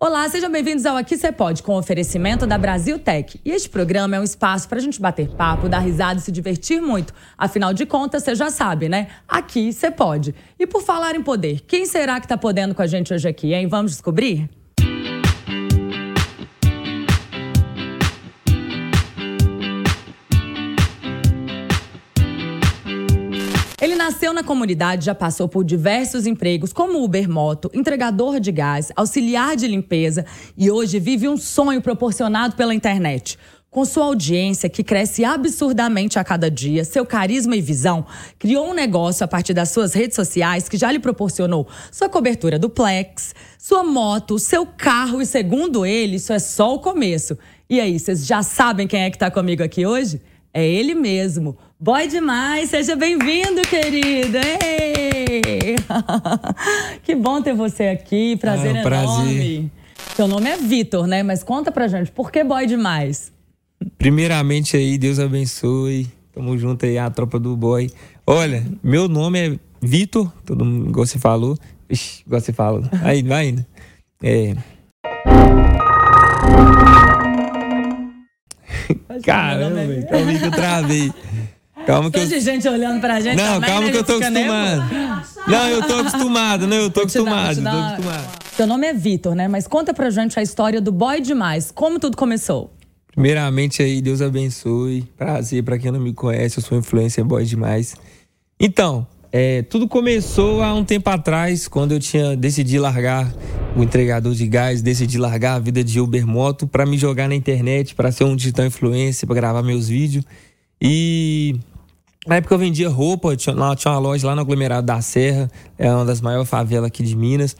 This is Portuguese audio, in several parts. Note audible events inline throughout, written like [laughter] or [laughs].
Olá, sejam bem-vindos ao Aqui Você Pode, com oferecimento da Brasil Tech. E este programa é um espaço para a gente bater papo, dar risada e se divertir muito. Afinal de contas, você já sabe, né? Aqui você pode. E por falar em poder, quem será que está podendo com a gente hoje aqui, hein? Vamos descobrir? Nasceu na comunidade, já passou por diversos empregos, como Uber Moto, entregador de gás, auxiliar de limpeza e hoje vive um sonho proporcionado pela internet. Com sua audiência, que cresce absurdamente a cada dia, seu carisma e visão, criou um negócio a partir das suas redes sociais que já lhe proporcionou sua cobertura do Plex, sua moto, seu carro e, segundo ele, isso é só o começo. E aí, vocês já sabem quem é que está comigo aqui hoje? É ele mesmo, Boy demais, seja bem-vindo, querido. Ei! [laughs] que bom ter você aqui, prazer ah, é um enorme. Prazer. Seu nome é Vitor, né? Mas conta pra gente, por que boy demais? Primeiramente aí, Deus abençoe. Tamo junto aí, a tropa do boy. Olha, meu nome é Vitor, todo mundo, igual você falou. Ixi, igual você falou. Aí, vai indo. É. Caramba, calma que eu travei. Calma que eu... de gente olhando pra gente. Não, também, calma né? que eu tô acostumado. Não, eu tô acostumado, não, eu tô acostumado, dar, tô acostumado. Seu nome é Vitor, né? Mas conta pra gente a história do Boy Demais. Como tudo começou? Primeiramente aí, Deus abençoe. Prazer pra quem não me conhece, eu sou influencer Boy Demais. Então, é, tudo começou há um tempo atrás, quando eu tinha decidido largar o entregador de gás, decidi largar a vida de Uber Moto para me jogar na internet, para ser um digital influencer, para gravar meus vídeos. E na época eu vendia roupa, tinha, lá, tinha uma loja lá no aglomerado da Serra, é uma das maiores favelas aqui de Minas.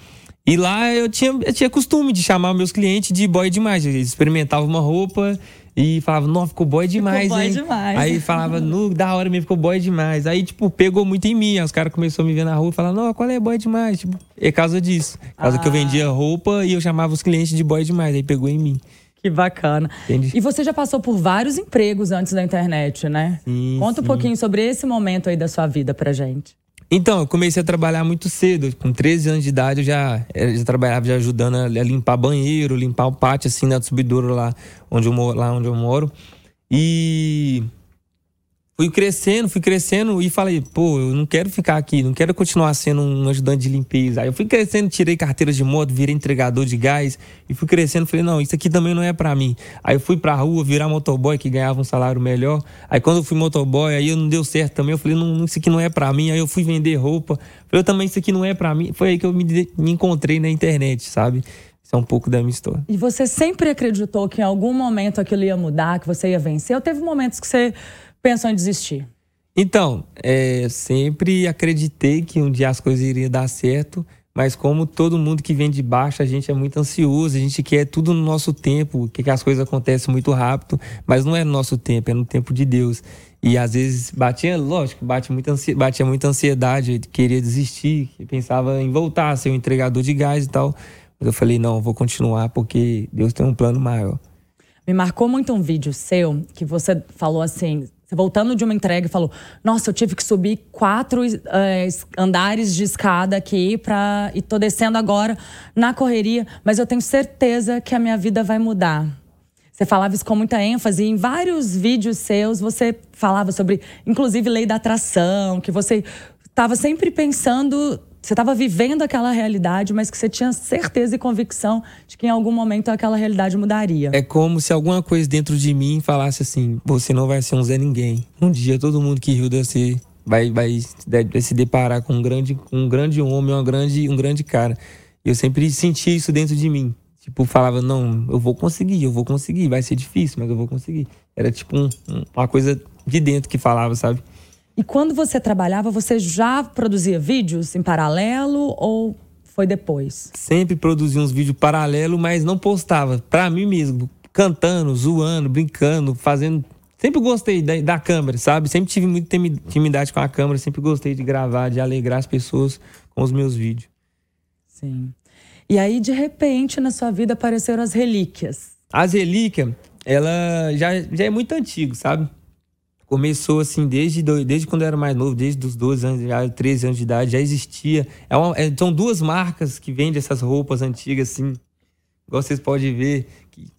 E lá eu tinha, eu tinha costume de chamar meus clientes de boy demais. Eles experimentavam uma roupa e falava, não, ficou boy demais, ficou boy hein? demais. Aí falava, no, da hora mesmo, ficou boy demais. Aí, tipo, pegou muito em mim. os caras começaram a me ver na rua e falaram, não, qual é boy demais? Tipo, é causa disso. Causa ah. que eu ah. vendia roupa e eu chamava os clientes de boy demais. Aí pegou em mim. Que bacana. Entendi. E você já passou por vários empregos antes da internet, né? Sim, Conta um pouquinho sobre esse momento aí da sua vida pra gente. Então, eu comecei a trabalhar muito cedo. Com 13 anos de idade, eu já, eu já trabalhava já ajudando a limpar banheiro, limpar o pátio, assim, na subidora lá onde eu moro. Lá onde eu moro. E fui crescendo, fui crescendo e falei, pô, eu não quero ficar aqui, não quero continuar sendo um ajudante de limpeza. Aí eu fui crescendo, tirei carteira de moto, virei entregador de gás e fui crescendo, falei, não, isso aqui também não é para mim. Aí eu fui pra rua virar motoboy que ganhava um salário melhor. Aí quando eu fui motoboy, aí não deu certo também, eu falei, não, isso aqui não é para mim. Aí eu fui vender roupa. Falei, eu também isso aqui não é para mim. Foi aí que eu me, me encontrei na internet, sabe? Isso é um pouco da minha história. E você sempre acreditou que em algum momento aquilo ia mudar, que você ia vencer? Ou teve momentos que você pensam em desistir? Então, é, sempre acreditei que um dia as coisas iriam dar certo, mas como todo mundo que vem de baixo, a gente é muito ansioso, a gente quer tudo no nosso tempo, que, as coisas acontecem muito rápido, mas não é no nosso tempo, é no tempo de Deus. E às vezes batia, lógico, bate muita ansiedade, batia muita ansiedade, queria desistir, pensava em voltar a ser um entregador de gás e tal. Mas eu falei, não, vou continuar porque Deus tem um plano maior. Me marcou muito um vídeo seu que você falou assim: você voltando de uma entrega e falou: Nossa, eu tive que subir quatro é, andares de escada aqui pra, e tô descendo agora na correria, mas eu tenho certeza que a minha vida vai mudar. Você falava isso com muita ênfase. Em vários vídeos seus, você falava sobre, inclusive, lei da atração, que você estava sempre pensando você estava vivendo aquela realidade, mas que você tinha certeza e convicção de que em algum momento aquela realidade mudaria. É como se alguma coisa dentro de mim falasse assim: você não vai ser um Zé Ninguém. Um dia todo mundo que riu deve vai, vai, vai se deparar com um grande, um grande homem, uma grande, um grande cara. Eu sempre senti isso dentro de mim. Tipo, falava: não, eu vou conseguir, eu vou conseguir, vai ser difícil, mas eu vou conseguir. Era tipo um, uma coisa de dentro que falava, sabe? E quando você trabalhava, você já produzia vídeos em paralelo ou foi depois? Sempre produzia uns vídeos paralelo, mas não postava. Para mim mesmo, cantando, zoando, brincando, fazendo. Sempre gostei da, da, câmera, sabe? Sempre tive muita intimidade com a câmera, sempre gostei de gravar, de alegrar as pessoas com os meus vídeos. Sim. E aí, de repente, na sua vida apareceram as relíquias. As relíquias, ela já, já é muito antigo, sabe? Começou assim desde, desde quando eu era mais novo, desde os 12 anos, já 13 anos de idade, já existia. É uma, é, são duas marcas que vendem essas roupas antigas, assim, igual vocês podem ver,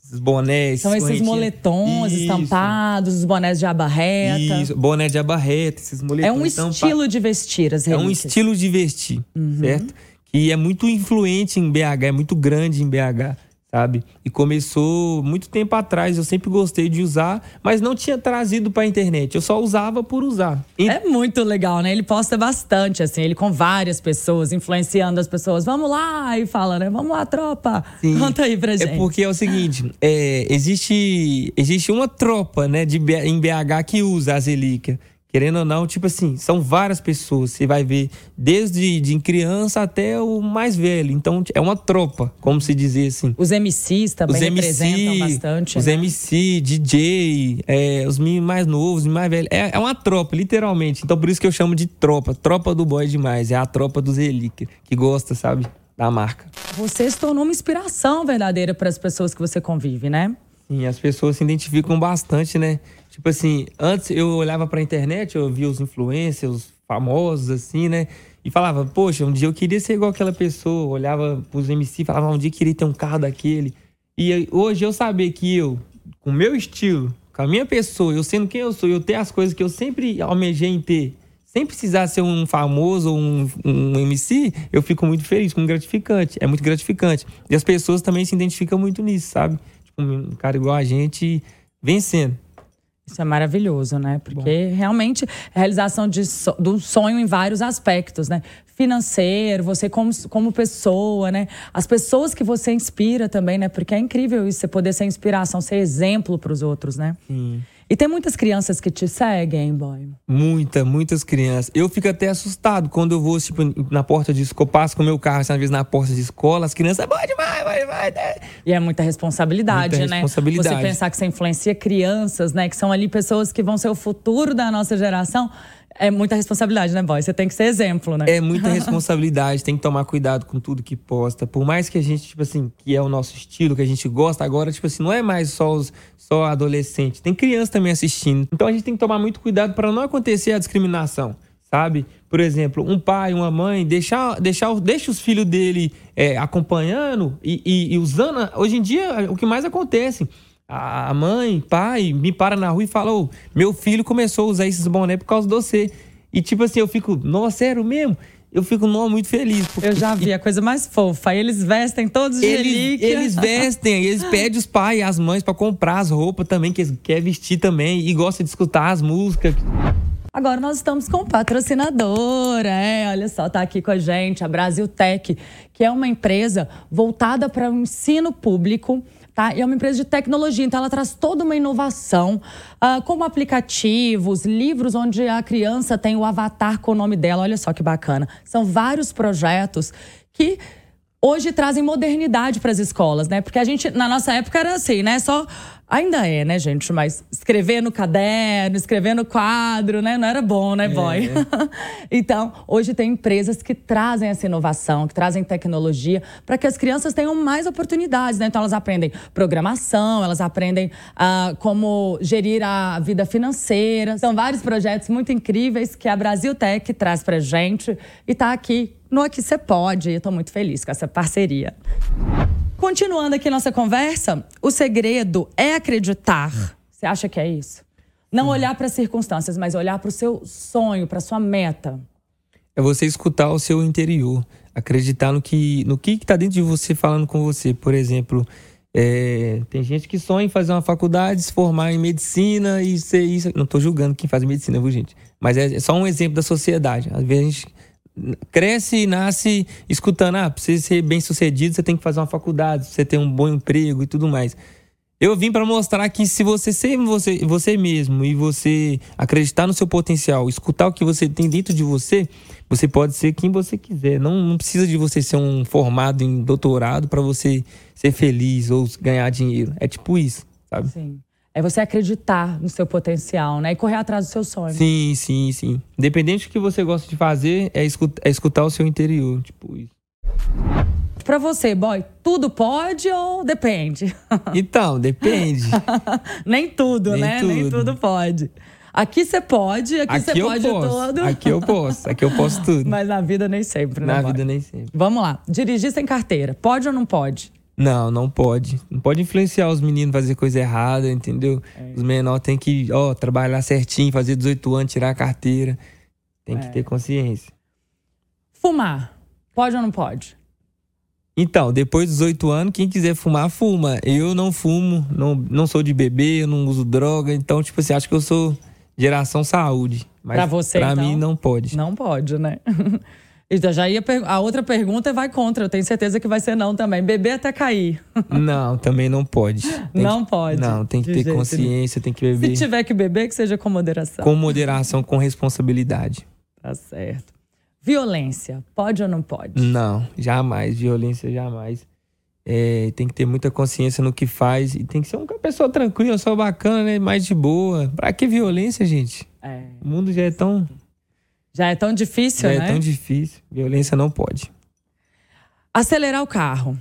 esses bonés. São esses moletons Isso. estampados, os bonés de aba reta. Isso, boné de aba reta, esses moletons É um estilo de vestir as relíquias. É um estilo de vestir, uhum. certo? Que é muito influente em BH, é muito grande em BH sabe? E começou muito tempo atrás, eu sempre gostei de usar, mas não tinha trazido para a internet, eu só usava por usar. E... É muito legal, né? Ele posta bastante, assim, ele com várias pessoas, influenciando as pessoas. Vamos lá! E fala, né? Vamos lá, tropa! Sim. Conta aí pra é gente. É porque é o seguinte, é, existe, existe uma tropa, né, de, em BH que usa as relíquias. Querendo ou não, tipo assim, são várias pessoas. Você vai ver desde de criança até o mais velho. Então, é uma tropa, como se dizer assim. Os MCs também os representam MC, bastante. Os né? MC, DJ, é, os mais novos, os mais velhos. É, é uma tropa, literalmente. Então, por isso que eu chamo de tropa. Tropa do boy demais. É a tropa dos relíquias, que gosta, sabe? Da marca. Você se tornou uma inspiração verdadeira para as pessoas que você convive, né? Sim, as pessoas se identificam bastante, né? Tipo assim, antes eu olhava pra internet, eu via os influencers, os famosos, assim, né? E falava, poxa, um dia eu queria ser igual aquela pessoa. Olhava pros MC, falava, um dia eu queria ter um carro daquele. E hoje eu saber que eu, com o meu estilo, com a minha pessoa, eu sendo quem eu sou, eu ter as coisas que eu sempre almejei em ter, sem precisar ser um famoso ou um, um MC, eu fico muito feliz, muito gratificante. É muito gratificante. E as pessoas também se identificam muito nisso, sabe? Tipo, um cara igual a gente vencendo. Isso é maravilhoso, né? Porque Bom. realmente é realização de, do sonho em vários aspectos, né? Financeiro, você como, como pessoa, né? As pessoas que você inspira também, né? Porque é incrível isso, você poder ser inspiração, ser exemplo para os outros, né? Sim. E tem muitas crianças que te seguem, boy? Muitas, muitas crianças. Eu fico até assustado quando eu vou, tipo, na porta de escola, passo com o meu carro, assim, às vezes na porta de escola, as crianças, vai demais, vai, vai. E é muita responsabilidade, muita né? Responsabilidade. Você pensar que você influencia crianças, né? Que são ali pessoas que vão ser o futuro da nossa geração. É muita responsabilidade, né, boy? Você tem que ser exemplo, né? É muita [laughs] responsabilidade, tem que tomar cuidado com tudo que posta. Por mais que a gente, tipo assim, que é o nosso estilo, que a gente gosta, agora, tipo assim, não é mais só os só adolescente, tem criança também assistindo. Então a gente tem que tomar muito cuidado para não acontecer a discriminação, sabe? Por exemplo, um pai, uma mãe, deixar, deixar, deixa os filhos dele é, acompanhando e, e, e usando. Hoje em dia, o que mais acontece a mãe, pai, me para na rua e fala: oh, meu filho começou a usar esses bonés por causa de você. E tipo assim, eu fico, nossa, sério mesmo? Eu fico não, muito feliz. Porque... Eu já vi, a coisa mais fofa. Aí eles vestem todos de eles, Eles vestem, eles pedem os pais e as mães para comprar as roupas também, que eles querem vestir também. E gosta de escutar as músicas. Agora nós estamos com patrocinadora, é, olha só, tá aqui com a gente a Brasil Tech, que é uma empresa voltada para o ensino público Tá? E é uma empresa de tecnologia, então ela traz toda uma inovação, uh, como aplicativos, livros onde a criança tem o avatar com o nome dela. Olha só que bacana. São vários projetos que hoje trazem modernidade para as escolas, né? Porque a gente, na nossa época, era assim, né? Só. Ainda é, né, gente? Mas escrever no caderno, escrever no quadro, né? Não era bom, né, boy? É. [laughs] então, hoje tem empresas que trazem essa inovação, que trazem tecnologia para que as crianças tenham mais oportunidades, né? Então, elas aprendem programação, elas aprendem uh, como gerir a vida financeira. São vários projetos muito incríveis que a Brasil Tech traz para gente e está aqui no Aqui Você Pode. Estou muito feliz com essa parceria. Continuando aqui nossa conversa, o segredo é acreditar. Você acha que é isso? Não Sim. olhar para as circunstâncias, mas olhar para o seu sonho, para sua meta. É você escutar o seu interior, acreditar no que no que está dentro de você falando com você. Por exemplo, é, tem gente que sonha em fazer uma faculdade, se formar em medicina e ser isso. Não estou julgando quem faz medicina, viu, gente? Mas é só um exemplo da sociedade. Às vezes a gente cresce e nasce escutando, ah, pra você ser bem sucedido, você tem que fazer uma faculdade, você ter um bom emprego e tudo mais. Eu vim para mostrar que se você ser você, você mesmo e você acreditar no seu potencial, escutar o que você tem dentro de você, você pode ser quem você quiser. Não, não precisa de você ser um formado em doutorado para você ser feliz ou ganhar dinheiro. É tipo isso, sabe? Sim. É você acreditar no seu potencial, né? E correr atrás do seu sonho. Sim, sim, sim. Independente do que você gosta de fazer, é escutar, é escutar o seu interior, tipo isso. Pra você, boy, tudo pode ou depende? [laughs] Então, depende. [laughs] Nem tudo, Nem né? Tudo. Nem tudo pode. Aqui você pode, aqui, você pode posso. tudo. Aqui eu posso, aqui eu posso [laughs] tudo. Mas na vida nem sempre, né? Na boy? vida nem sempre. Vamos lá. Dirigir sem carteira, pode ou não pode? Não, não pode. Não pode influenciar os meninos a fazer coisa errada, entendeu? É. Os menores têm que, ó, trabalhar certinho, fazer 18 anos, tirar a carteira. Tem é. que ter consciência. Fumar. Pode ou não pode? Então, depois dos 18 anos, quem quiser fumar, fuma. Eu não fumo, não, não sou de beber, eu não uso droga. Então, tipo assim, acho que eu sou geração saúde. Mas pra você, pra então, mim, não pode. Não pode, né? [laughs] Então, já ia a outra pergunta vai contra. Eu tenho certeza que vai ser não também. Beber até cair. [laughs] Não, também não pode. Tem não que, pode. Não, tem que ter consciência, tem que beber. Se tiver que beber, que seja com moderação. Com moderação, com responsabilidade. Tá certo. Violência, pode ou não pode? Não, jamais. Violência, jamais. É, tem que ter muita consciência no que faz e tem que ser uma pessoa tranquila, só bacana, né? Mais de boa. Pra que violência, gente? É. O mundo já é tão. Já é tão difícil, já né? é tão difícil. Violência não pode. Acelerar o carro.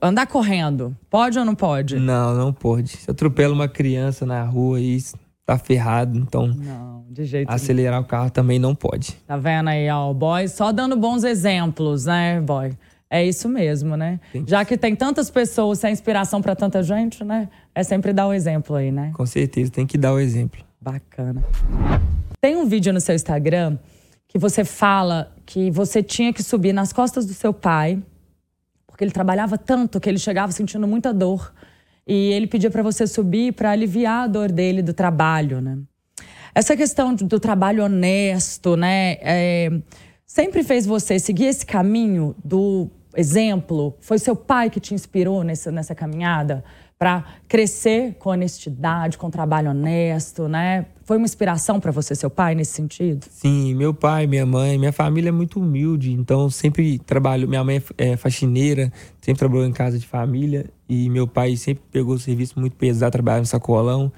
Andar correndo. Pode ou não pode? Não, não pode. Se atropela uma criança na rua e tá ferrado, então. Não, de jeito Acelerar nenhum. o carro também não pode. Tá vendo aí, ó, o boy? Só dando bons exemplos, né, boy? É isso mesmo, né? Já que tem tantas pessoas, sem inspiração para tanta gente, né? É sempre dar o um exemplo aí, né? Com certeza, tem que dar o exemplo. Bacana. Tem um vídeo no seu Instagram que você fala que você tinha que subir nas costas do seu pai, porque ele trabalhava tanto que ele chegava sentindo muita dor. E ele pedia para você subir para aliviar a dor dele do trabalho, né? Essa questão do trabalho honesto, né? É, sempre fez você seguir esse caminho do exemplo? Foi seu pai que te inspirou nessa, nessa caminhada? para crescer com honestidade, com trabalho honesto, né? Foi uma inspiração para você, seu pai, nesse sentido? Sim, meu pai, minha mãe, minha família é muito humilde, então sempre trabalho. Minha mãe é faxineira, sempre trabalhou em casa de família e meu pai sempre pegou serviço muito pesado, trabalhava em sacolão.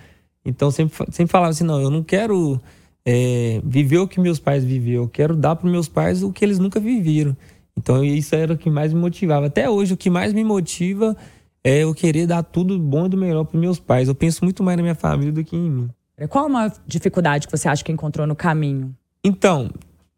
Então sempre, sempre falava assim: não, eu não quero é, viver o que meus pais viveram, eu quero dar para meus pais o que eles nunca viveram. Então isso era o que mais me motivava. Até hoje, o que mais me motiva é eu querer dar tudo bom e do melhor para meus pais. Eu penso muito mais na minha família do que em mim. Qual a maior dificuldade que você acha que encontrou no caminho? Então,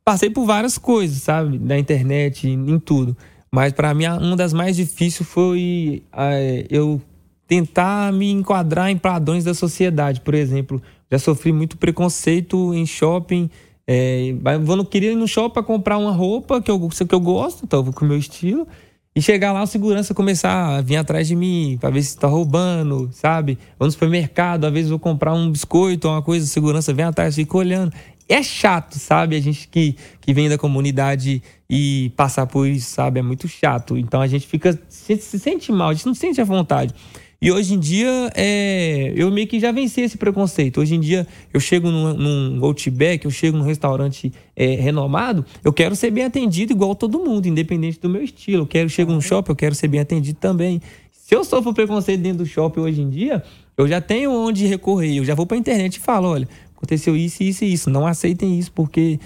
passei por várias coisas, sabe? Na internet, em tudo. Mas para mim, uma das mais difíceis foi é, eu tentar me enquadrar em padrões da sociedade. Por exemplo, já sofri muito preconceito em shopping. É, eu não queria ir no shopping para comprar uma roupa que eu, que eu gosto, então eu vou com o meu estilo. E chegar lá, o segurança começar a vir atrás de mim para ver se está roubando, sabe? Vou no supermercado, às vezes vou comprar um biscoito uma coisa, a segurança vem atrás, fica olhando. É chato, sabe? A gente que, que vem da comunidade e passar por isso, sabe? É muito chato. Então a gente fica. Se, se sente mal, a gente não sente a vontade. E hoje em dia, é, eu meio que já venci esse preconceito. Hoje em dia, eu chego num, num Outback, eu chego num restaurante é, renomado, eu quero ser bem atendido igual todo mundo, independente do meu estilo. Eu quero chego num shopping, eu quero ser bem atendido também. Se eu sofro preconceito dentro do shopping hoje em dia, eu já tenho onde recorrer. Eu já vou para a internet e falo, olha, aconteceu isso, isso e isso. Não aceitem isso, porque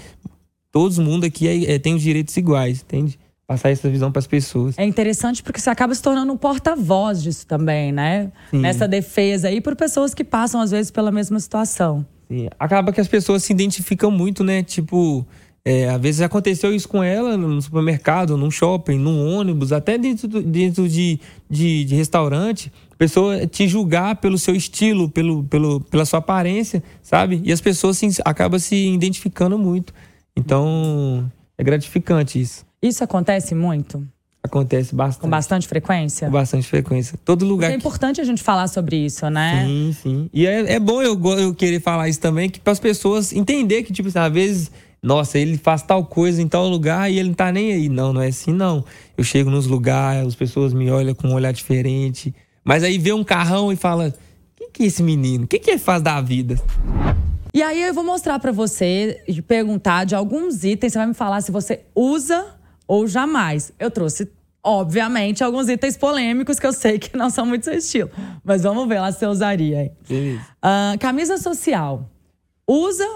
todo mundo aqui é, é, tem os direitos iguais, entende? Passar essa visão para as pessoas. É interessante porque você acaba se tornando um porta-voz disso também, né? Sim. Nessa defesa aí por pessoas que passam às vezes pela mesma situação. Sim. Acaba que as pessoas se identificam muito, né? Tipo, é, às vezes aconteceu isso com ela no supermercado, num shopping, num ônibus, até dentro, do, dentro de, de, de, restaurante. A pessoa te julgar pelo seu estilo, pelo, pelo, pela sua aparência, sabe? E as pessoas se, acabam se identificando muito. Então, é gratificante isso. Isso acontece muito? Acontece bastante. Com bastante frequência? Com bastante frequência. Todo lugar. É importante a gente falar sobre isso, né? Sim, sim. E é, é bom eu, eu querer falar isso também, que para as pessoas entender que, tipo, assim, às vezes, nossa, ele faz tal coisa em tal lugar e ele não tá nem aí. Não, não é assim, não. Eu chego nos lugares, as pessoas me olham com um olhar diferente. Mas aí vê um carrão e fala: o que, que é esse menino? O que, que ele faz da vida? E aí eu vou mostrar para você e perguntar de alguns itens. Você vai me falar se você usa ou jamais. Eu trouxe, obviamente, alguns itens polêmicos que eu sei que não são muito seu estilo. Mas vamos ver lá se você usaria. Uh, camisa social. Usa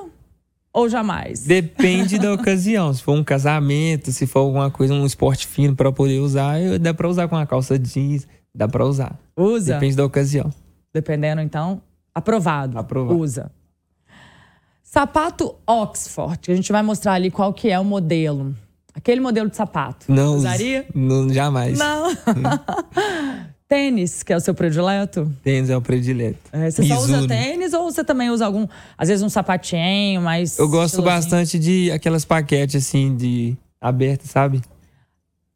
ou jamais? Depende da [laughs] ocasião. Se for um casamento, se for alguma coisa, um esporte fino para poder usar, eu, dá para usar com a calça jeans, dá para usar. Usa. Depende da ocasião. Dependendo, então, aprovado. Aprovado. Usa. Sapato Oxford, a gente vai mostrar ali qual que é o modelo. Aquele modelo de sapato. Não usaria? Não, jamais. Não. [laughs] Tênis, que é o seu predileto? Tênis é o predileto. É, você Mizuno. só usa tênis ou você também usa algum, às vezes um sapatinho, mas. Eu gosto bastante de aquelas paquetes assim, de abertas, sabe?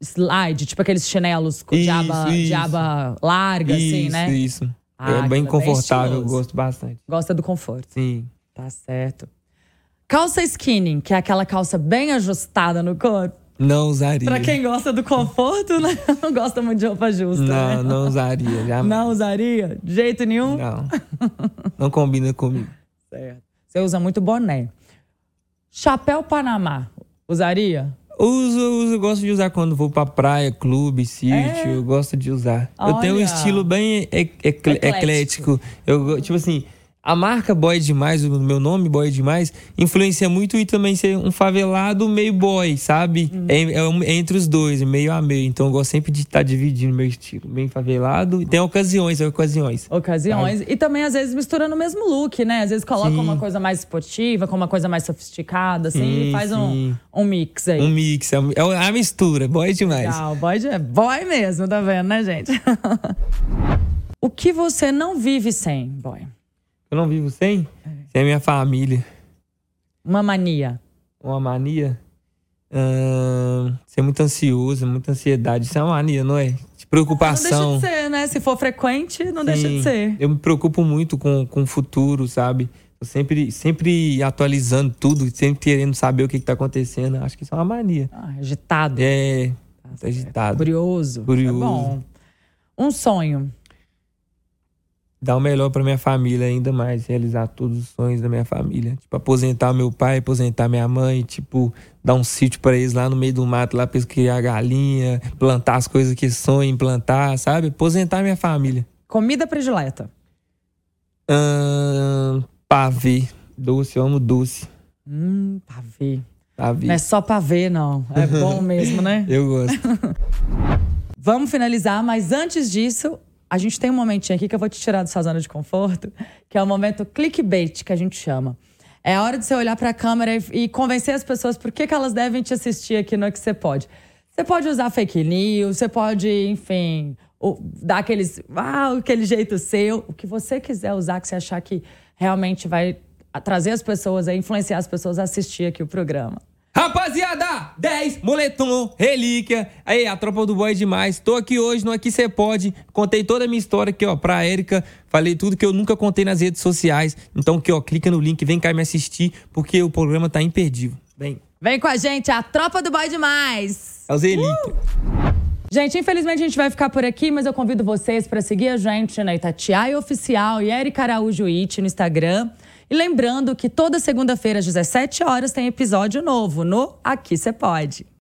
Slide, tipo aqueles chinelos com isso, de, aba, isso. de aba larga, isso, assim, né? Isso, isso. Ah, é bem confortável, bem gosto bastante. Gosta do conforto. Sim. Tá certo. Calça skinny, que é aquela calça bem ajustada no corpo. Não usaria. Pra quem gosta do conforto, né? [laughs] Não gosta muito de roupa justa. Não, né? não usaria. Jamais. Não usaria? De jeito nenhum? Não. [laughs] Não combina comigo. Certo. Você usa muito boné. Chapéu Panamá, usaria? Uso, uso, gosto de usar quando vou pra praia, clube, sítio. É? Eu gosto de usar. Olha. Eu tenho um estilo bem eclético. eclético. Eu, tipo assim, a marca Boy Demais, o meu nome Boy Demais, influencia muito e também ser um favelado meio boy, sabe? Hum. É, é, entre os dois, meio a meio. Então eu gosto sempre de estar tá dividindo meu estilo. Bem favelado. Tem ocasiões, ocasiões. Ocasiões. Sabe? E também, às vezes, misturando o mesmo look, né? Às vezes coloca sim. uma coisa mais esportiva, com uma coisa mais sofisticada, assim, sim, e faz um, um mix aí. Um mix, é, é a mistura, boy demais. Legal, boy, de, boy mesmo, tá vendo, né, gente? [laughs] o que você não vive sem, boy? Eu não vivo sem? É. Sem a minha família. Uma mania. Uma mania? Ser muito ansioso, muita ansiedade. Isso é uma mania, não é? De preocupação. Não deixa de ser, né? Se for frequente, não Sim, deixa de ser. Eu me preocupo muito com, com o futuro, sabe? Tô sempre, sempre atualizando tudo, sempre querendo saber o que, está acontecendo. Acho que isso é uma mania. Ah, agitado. É, tá agitado. Curioso. Curioso. É bom. Um sonho dar o melhor para minha família ainda mais, realizar todos os sonhos da minha família, tipo aposentar meu pai, aposentar minha mãe, tipo dar um sítio para eles lá no meio do mato lá para eles criar galinha, plantar as coisas que sonham plantar, sabe? Aposentar minha família. Comida predileta. Hum, pavê, doce, eu amo doce. Hum, pavê. Pavê. Não é só pavê não, é bom mesmo, né? [laughs] eu gosto. [laughs] Vamos finalizar, mas antes disso, a gente tem um momentinho aqui que eu vou te tirar da sua zona de conforto, que é o momento clickbait, que a gente chama. É a hora de você olhar para a câmera e, e, convencer as pessoas por que, que elas devem te assistir aqui no Que Você Pode. Você pode usar fake news, você pode, enfim, dar aqueles, ah, aquele jeito seu, o que você quiser usar, que você achar que realmente vai trazer as pessoas, influenciar as pessoas a assistir aqui o programa. Rapaziada, 10, moletom, relíquia. Aí, a tropa do boy é demais. Tô aqui hoje no Aqui Cê Pode. Contei toda a minha história aqui, ó, pra Érica. Falei tudo que eu nunca contei nas redes sociais. Então, aqui, ó, clica no link, vem cá me assistir, porque o programa tá imperdível. Vem. Vem com a gente, a tropa do boy demais. É os relíquia. Uh! Gente, infelizmente a gente vai ficar por aqui, mas eu convido vocês para seguir a gente na Itatiaia Oficial e Erika Araújo It no Instagram. E lembrando que toda segunda-feira às 17 horas tem episódio novo no Aqui Você Pode.